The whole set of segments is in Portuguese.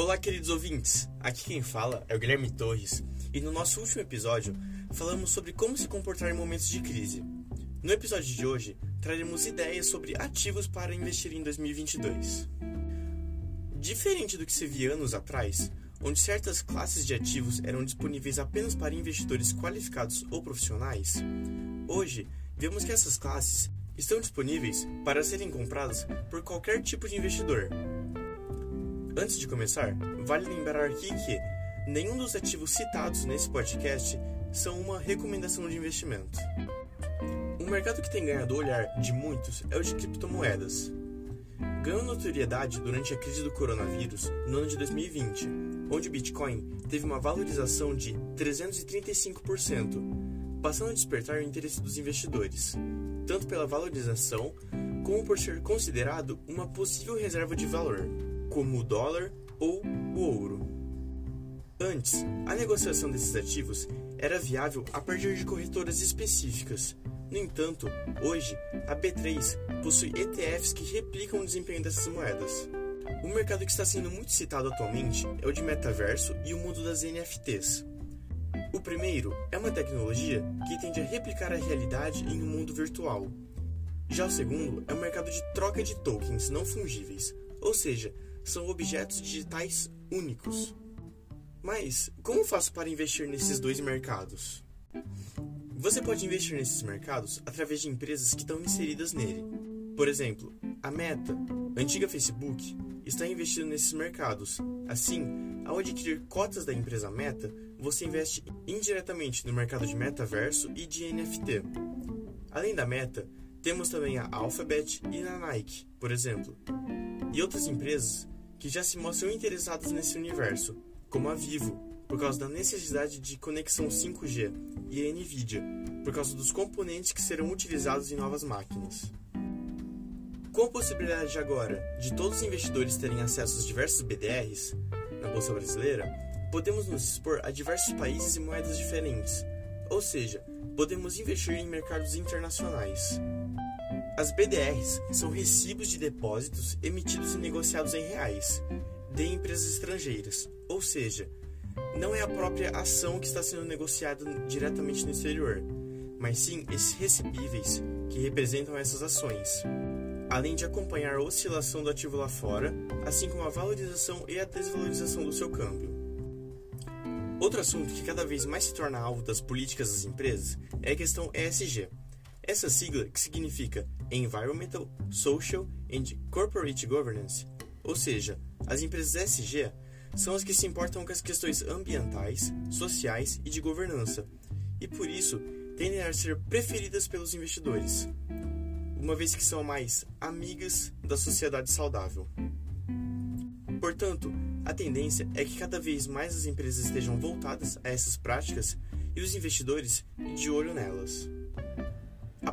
Olá, queridos ouvintes! Aqui quem fala é o Guilherme Torres e no nosso último episódio falamos sobre como se comportar em momentos de crise. No episódio de hoje, traremos ideias sobre ativos para investir em 2022. Diferente do que se via anos atrás, onde certas classes de ativos eram disponíveis apenas para investidores qualificados ou profissionais, hoje vemos que essas classes estão disponíveis para serem compradas por qualquer tipo de investidor. Antes de começar, vale lembrar aqui que nenhum dos ativos citados nesse podcast são uma recomendação de investimento. Um mercado que tem ganhado o olhar de muitos é o de criptomoedas. Ganhou notoriedade durante a crise do coronavírus no ano de 2020, onde o Bitcoin teve uma valorização de 335%, passando a despertar o interesse dos investidores, tanto pela valorização como por ser considerado uma possível reserva de valor, como o dólar ou o ouro. Antes, a negociação desses ativos era viável a partir de corretoras específicas. No entanto, hoje, a B3 possui ETFs que replicam o desempenho dessas moedas. O mercado que está sendo muito citado atualmente é o de metaverso e o mundo das NFTs. O primeiro é uma tecnologia que tende a replicar a realidade em um mundo virtual. Já o segundo é o mercado de troca de tokens não fungíveis, ou seja, são objetos digitais únicos. Mas como faço para investir nesses dois mercados? Você pode investir nesses mercados através de empresas que estão inseridas nele. Por exemplo, a Meta, antiga Facebook, está investindo nesses mercados. Assim, ao adquirir cotas da empresa Meta, você investe indiretamente no mercado de metaverso e de NFT. Além da Meta, temos também a Alphabet e a Nike, por exemplo, e outras empresas que já se mostram interessadas nesse universo, como a Vivo, por causa da necessidade de conexão 5G, e a Nvidia, por causa dos componentes que serão utilizados em novas máquinas. Com a possibilidade agora de todos os investidores terem acesso aos diversos BDRs na Bolsa Brasileira, podemos nos expor a diversos países e moedas diferentes, ou seja, podemos investir em mercados internacionais. As BDRs são recibos de depósitos emitidos e negociados em reais de empresas estrangeiras, ou seja, não é a própria ação que está sendo negociada diretamente no exterior, mas sim esses recebíveis que representam essas ações, além de acompanhar a oscilação do ativo lá fora, assim como a valorização e a desvalorização do seu câmbio. Outro assunto que cada vez mais se torna alvo das políticas das empresas é a questão ESG. Essa sigla que significa Environmental, Social and Corporate Governance, ou seja, as empresas ESG são as que se importam com as questões ambientais, sociais e de governança, e por isso tendem a ser preferidas pelos investidores, uma vez que são mais amigas da sociedade saudável. Portanto, a tendência é que cada vez mais as empresas estejam voltadas a essas práticas e os investidores de olho nelas.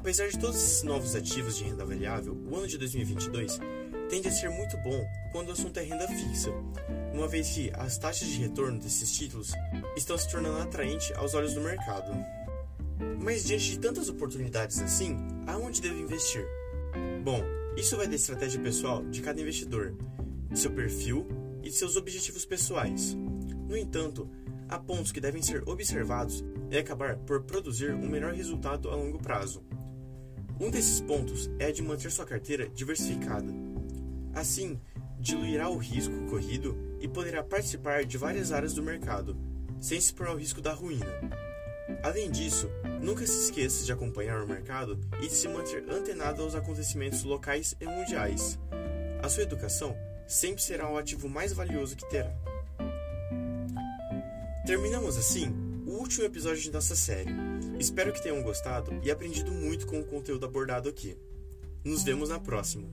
Apesar de todos esses novos ativos de renda variável, o ano de 2022 tende a ser muito bom quando o assunto é renda fixa, uma vez que as taxas de retorno desses títulos estão se tornando atraentes aos olhos do mercado. Mas diante de tantas oportunidades assim, aonde devo investir? Bom, isso vai da estratégia pessoal de cada investidor, de seu perfil e de seus objetivos pessoais. No entanto, há pontos que devem ser observados e acabar por produzir um melhor resultado a longo prazo. Um desses pontos é de manter sua carteira diversificada. Assim, diluirá o risco corrido e poderá participar de várias áreas do mercado, sem se expor ao risco da ruína. Além disso, nunca se esqueça de acompanhar o mercado e de se manter antenado aos acontecimentos locais e mundiais. A sua educação sempre será o ativo mais valioso que terá. Terminamos assim o último episódio de nossa série. Espero que tenham gostado e aprendido muito com o conteúdo abordado aqui. Nos vemos na próxima.